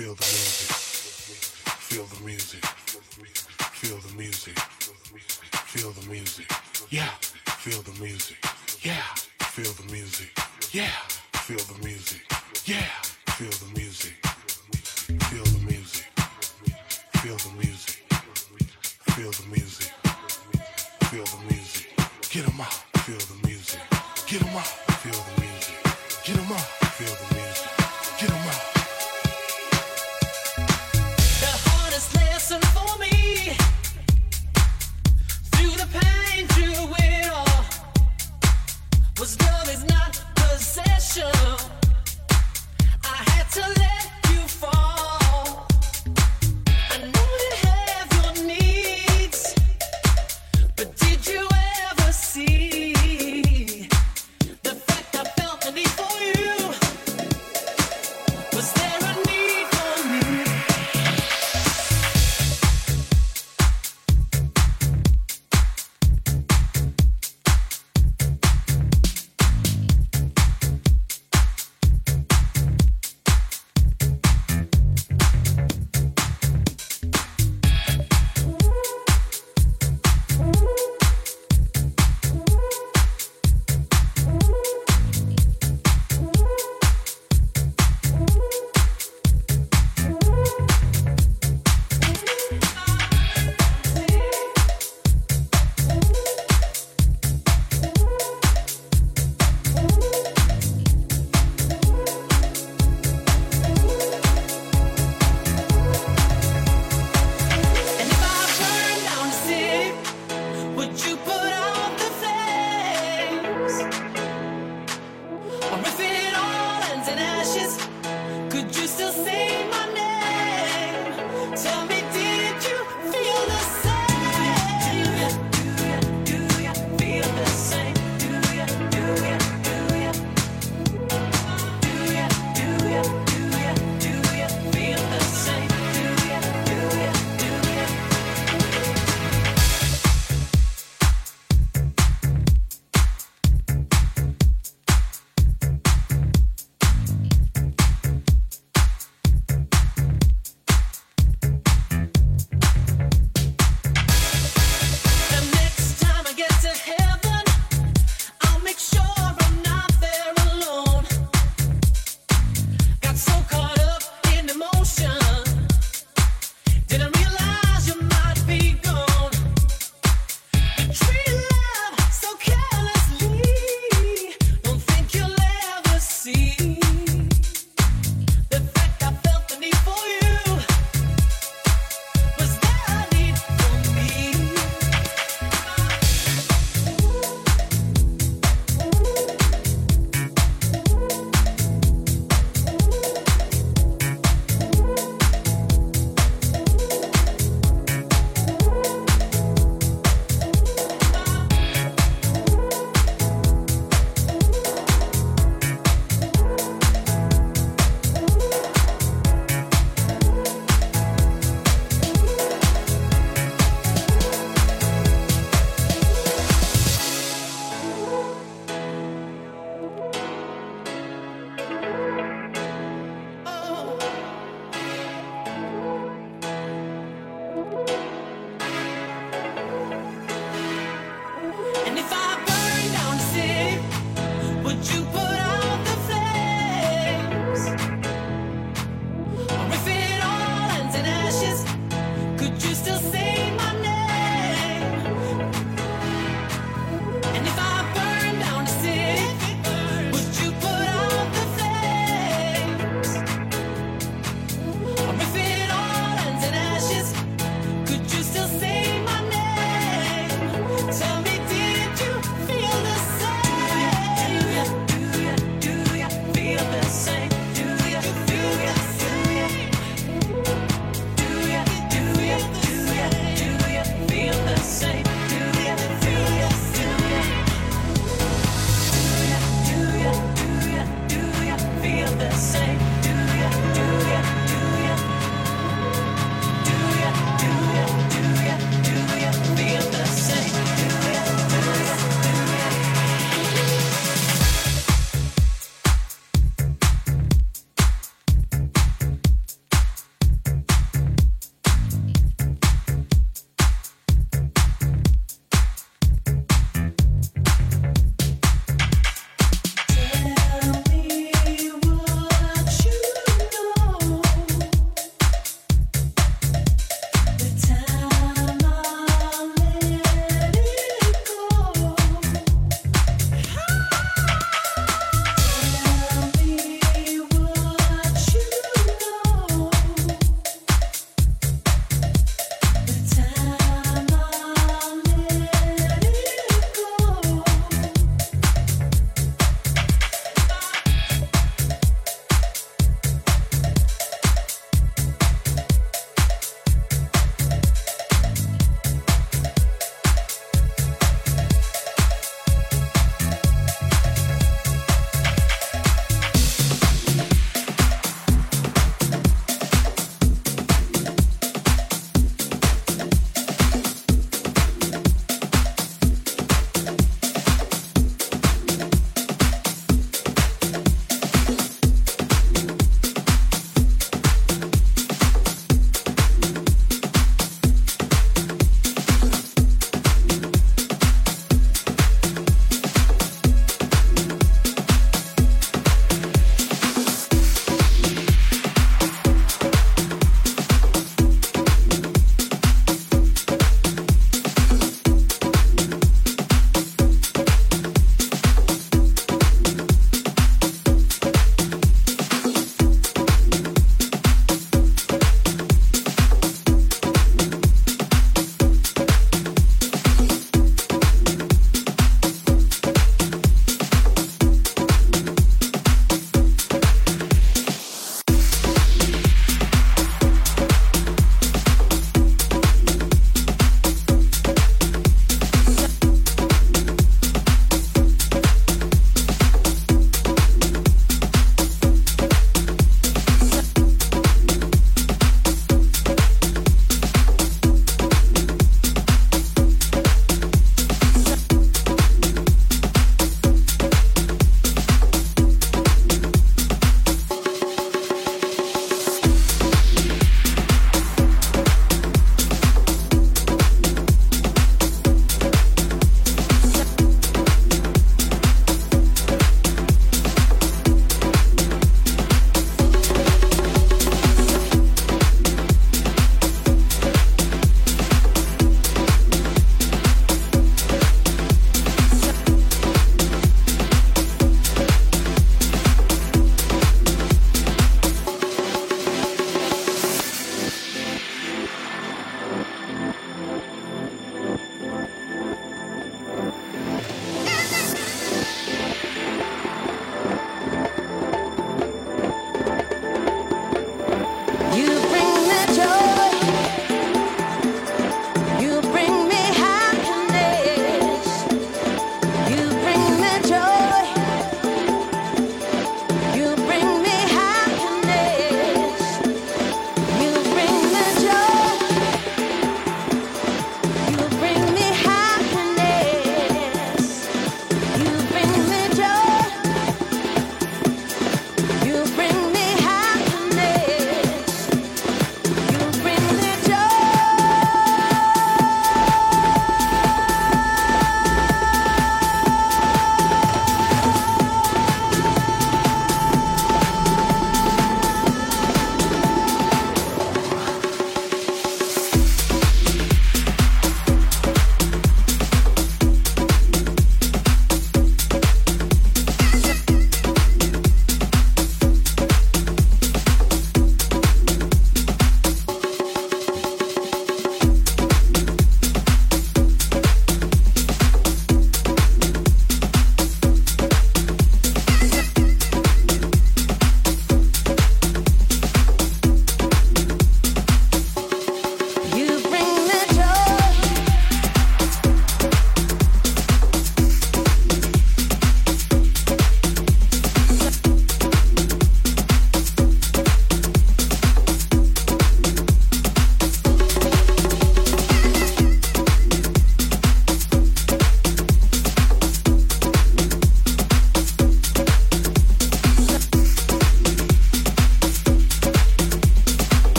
Feel the music. Feel the music. Feel the music. Feel the music. Yeah. Feel the music. Yeah. Feel the music. Yeah. Feel the music. Yeah. Feel the music. Feel the music. Feel the music. Feel the music. Feel the music. Get 'em out. Feel the music. Get 'em out.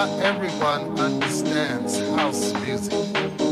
Not everyone understands house music.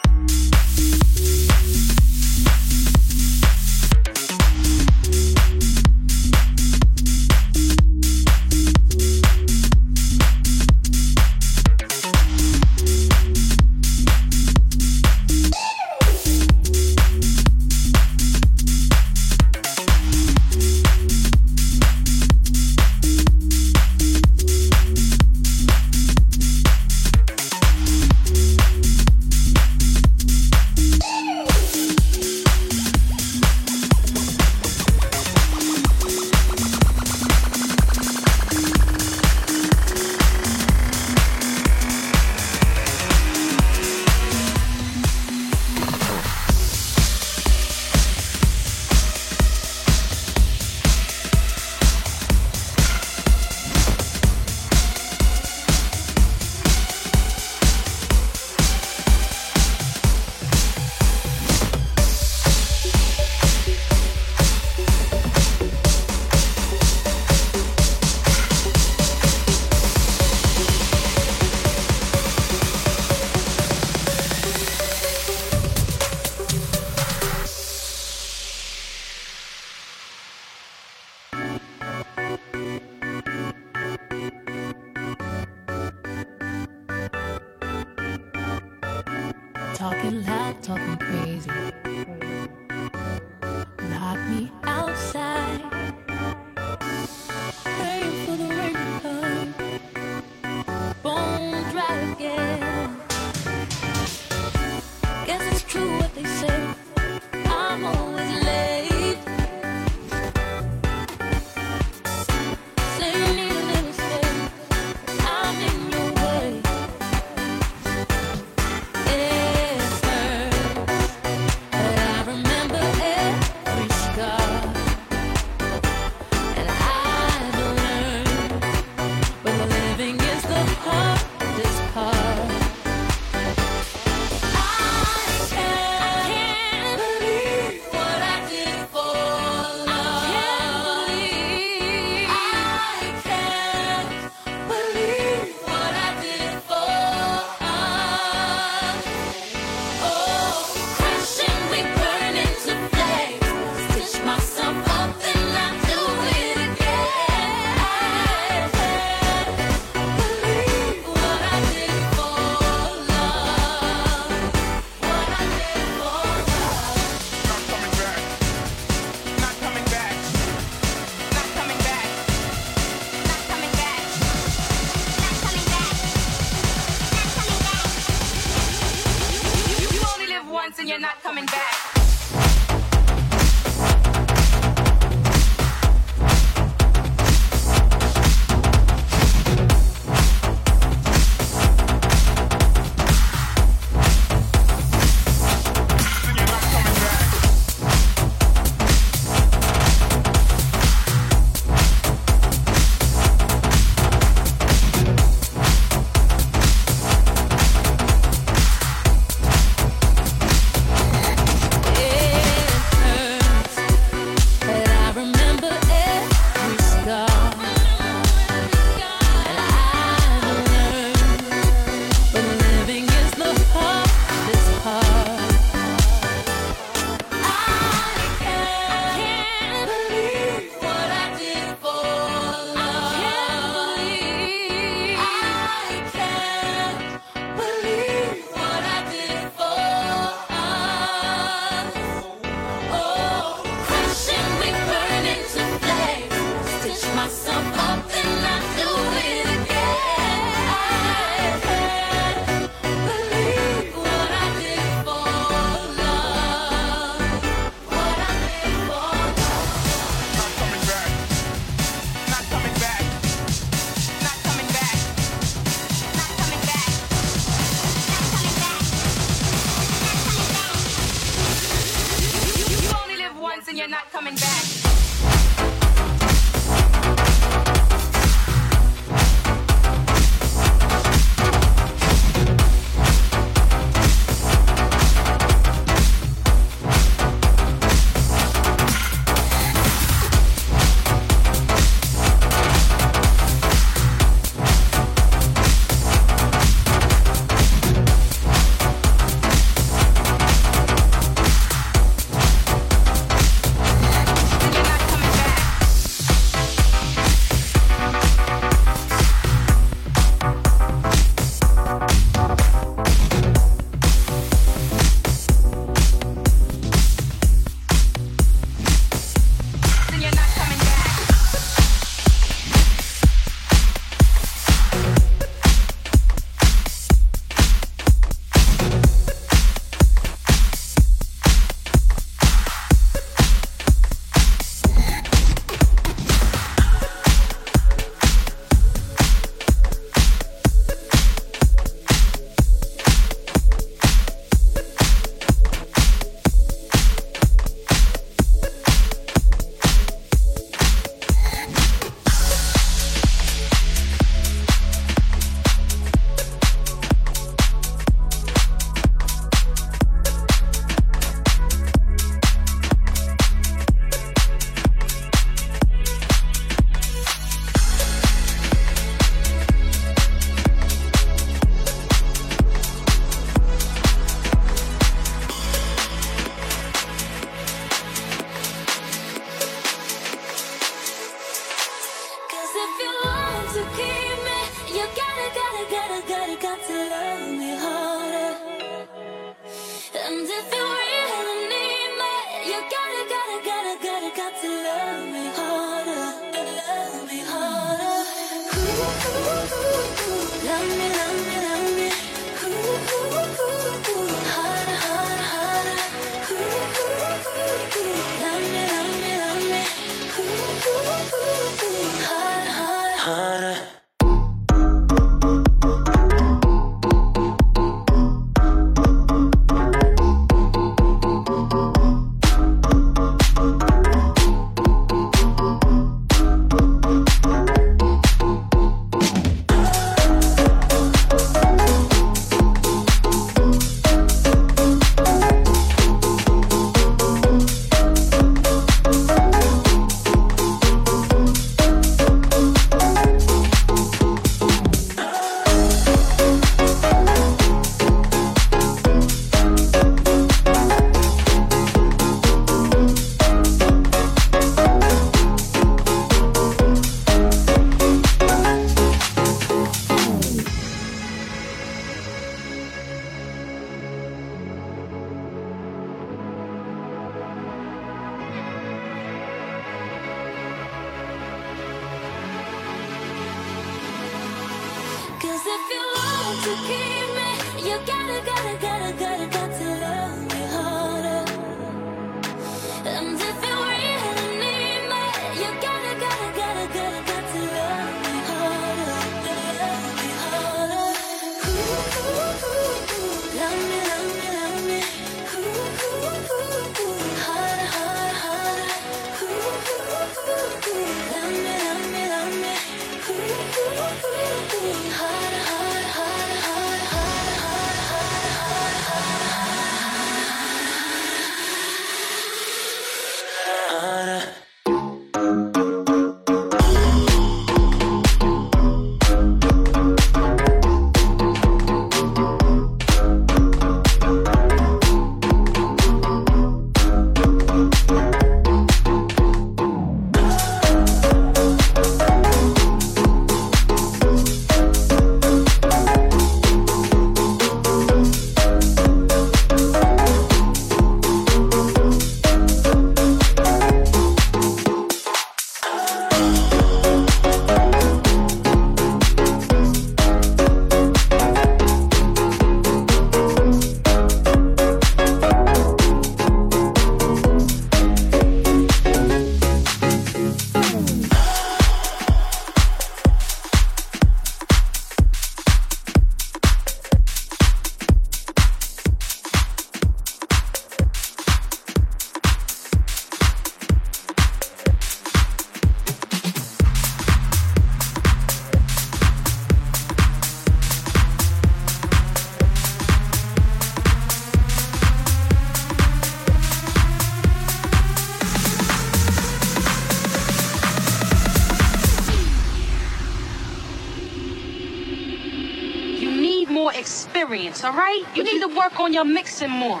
More experience, all right? You need to work on your mixing more.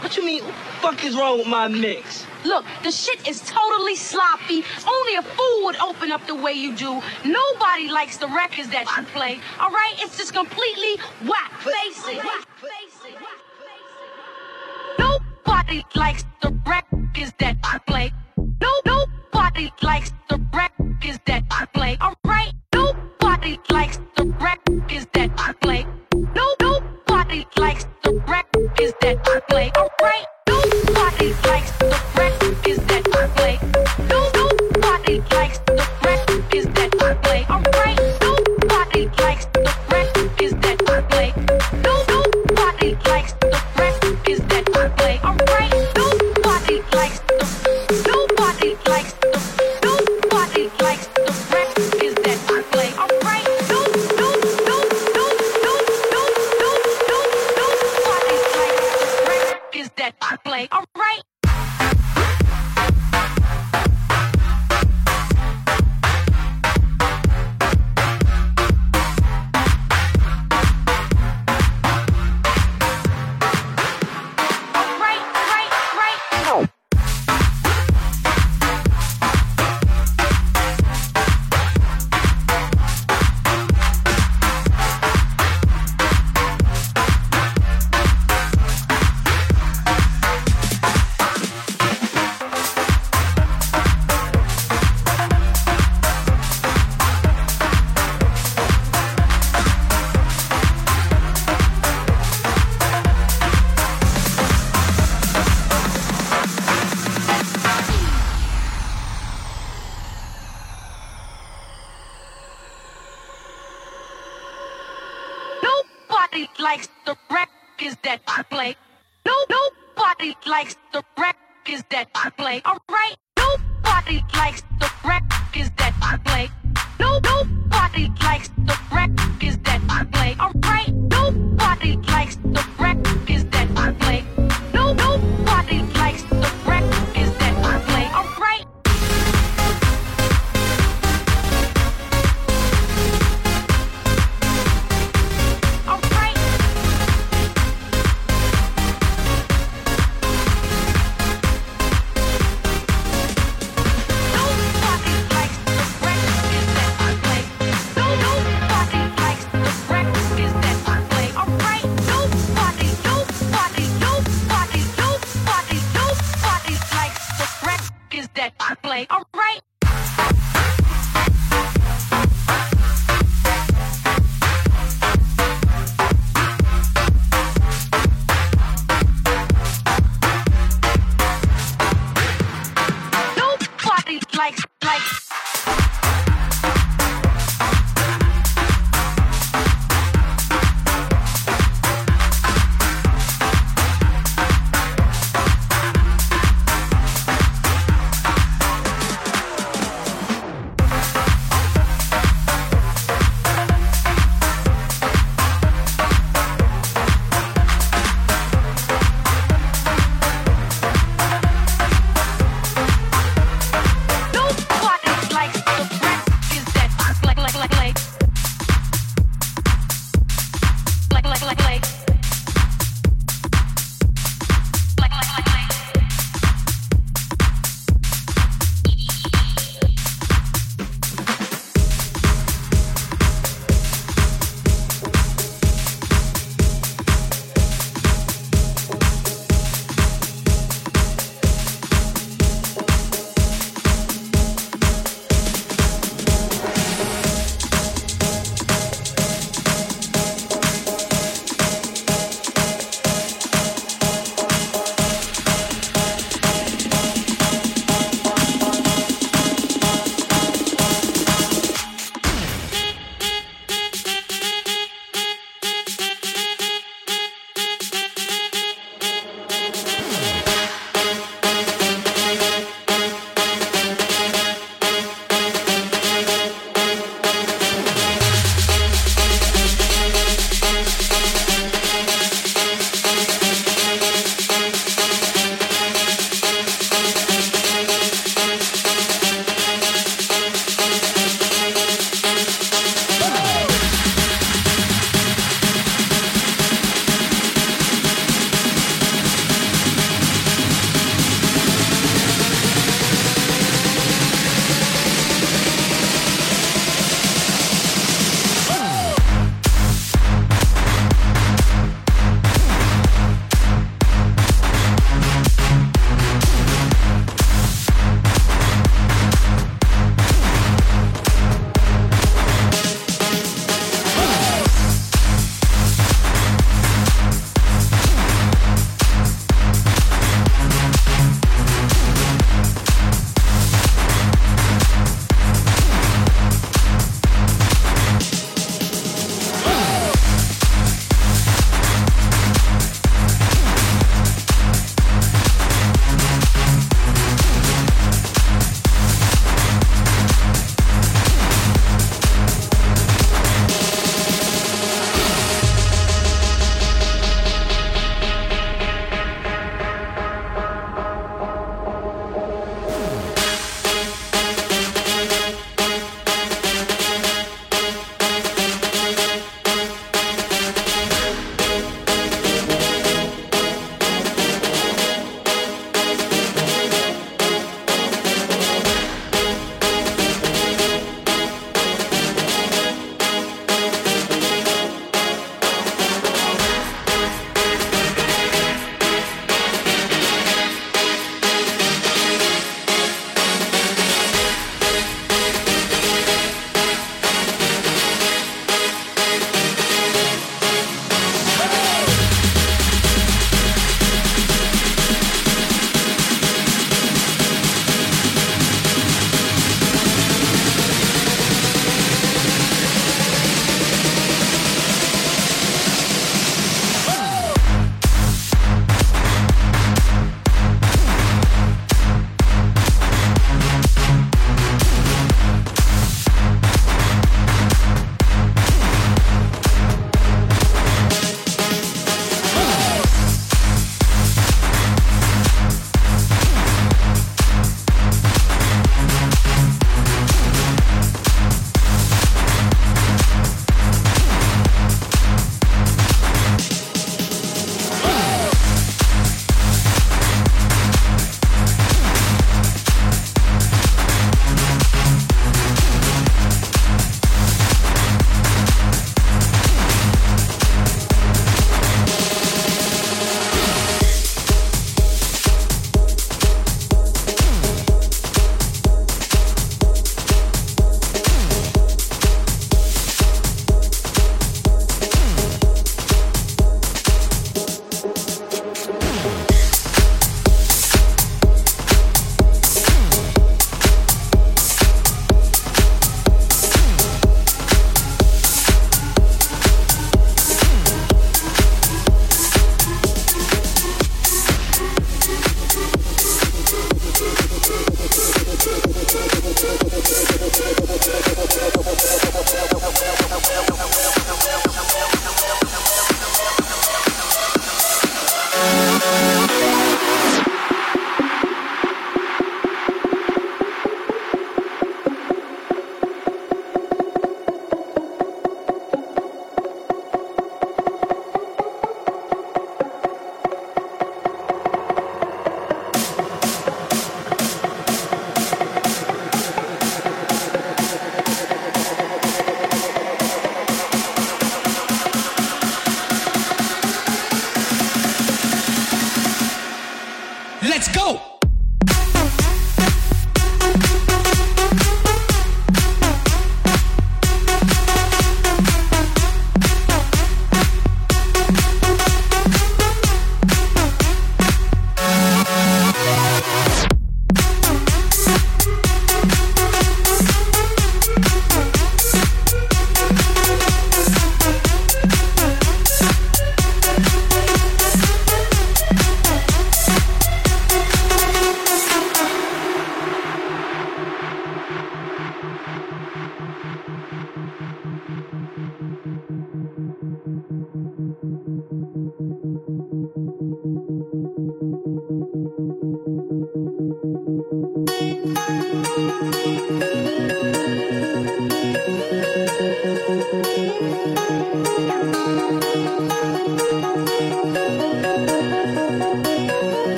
What you mean? What fuck is wrong with my mix? Look, the shit is totally sloppy. Only a fool would open up the way you do. Nobody likes the records that you play, all right? It's just completely whack. Face it. Face it. Nobody likes the records that you play. No, nobody likes the records that you play, all right? Nobody likes the records that you play is that I play alright?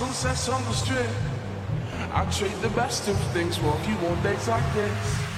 sunsets on the strip. I trade the best of things, for a you more days like this.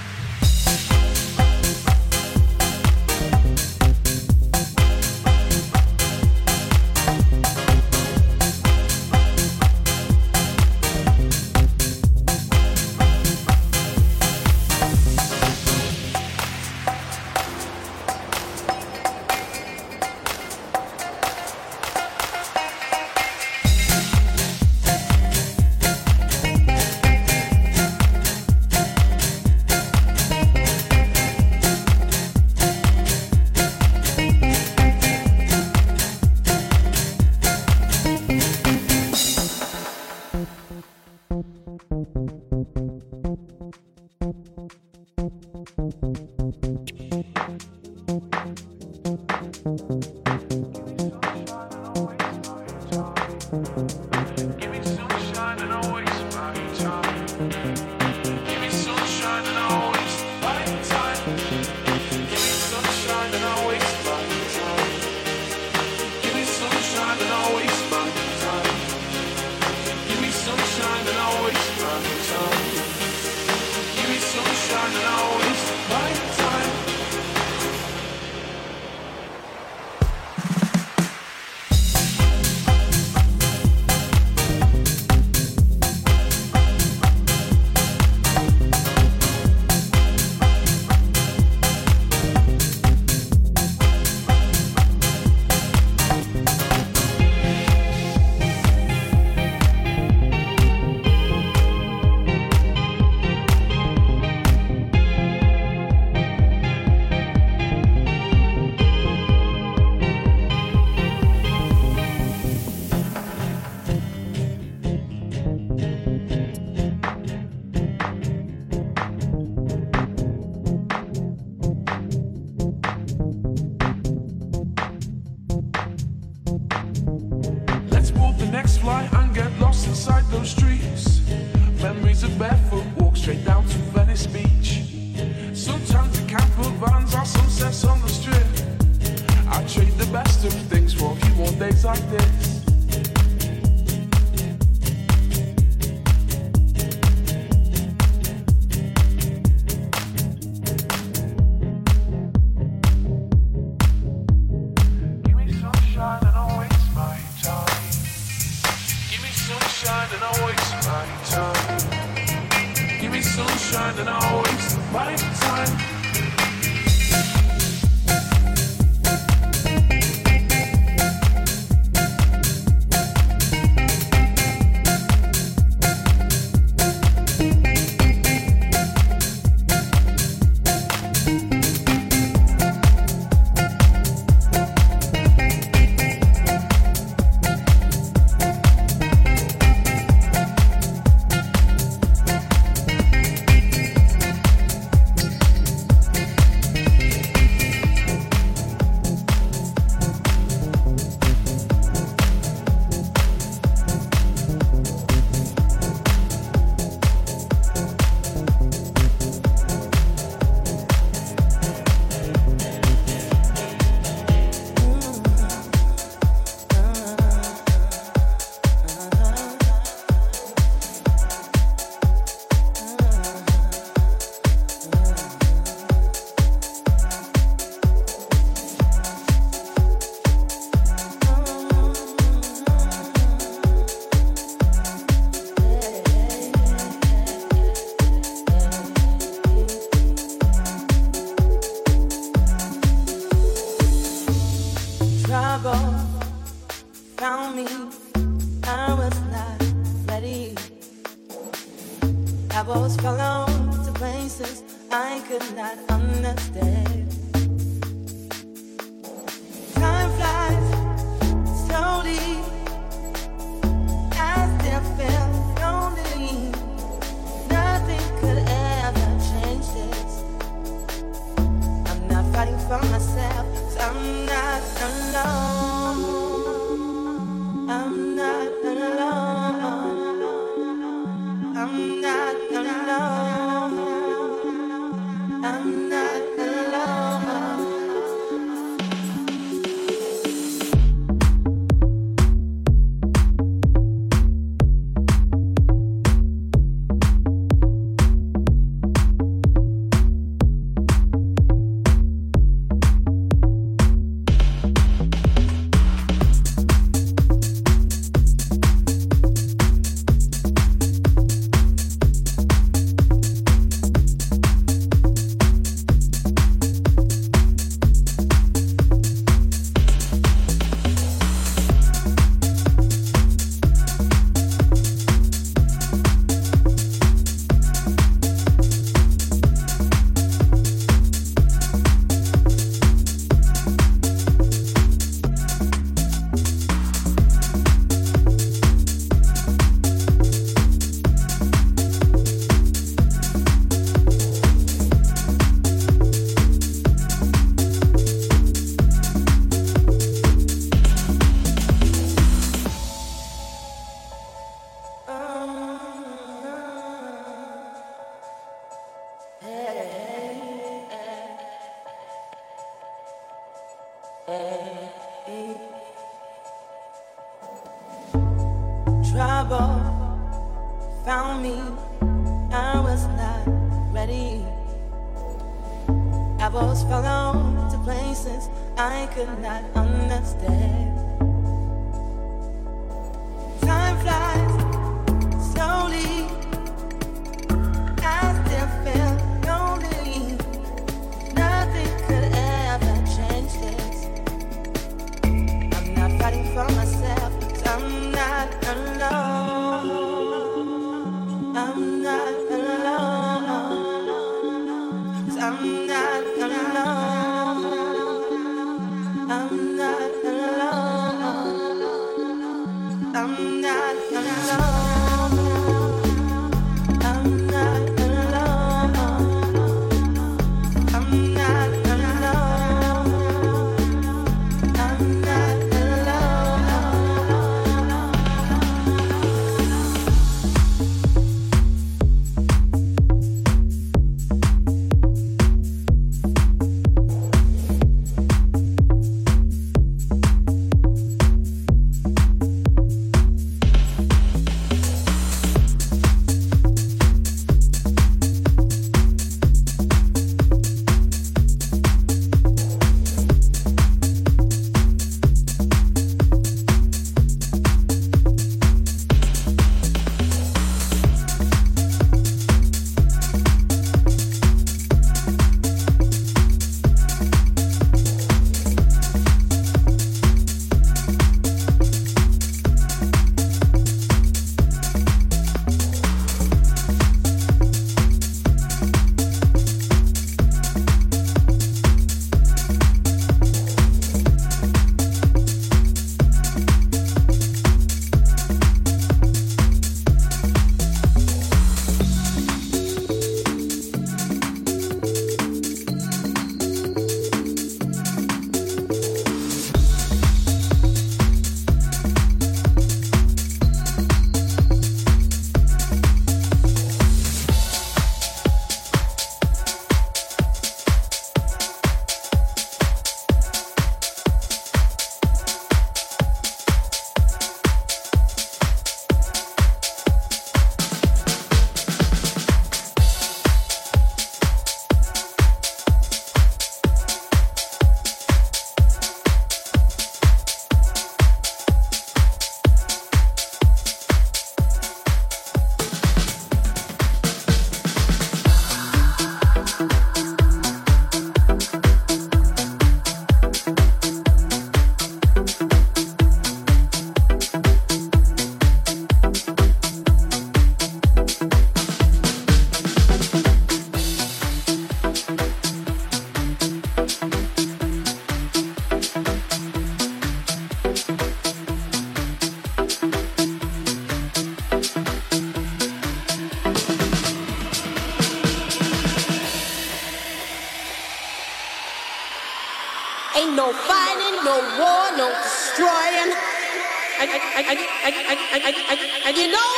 I, I, I, I, I, I, I, you know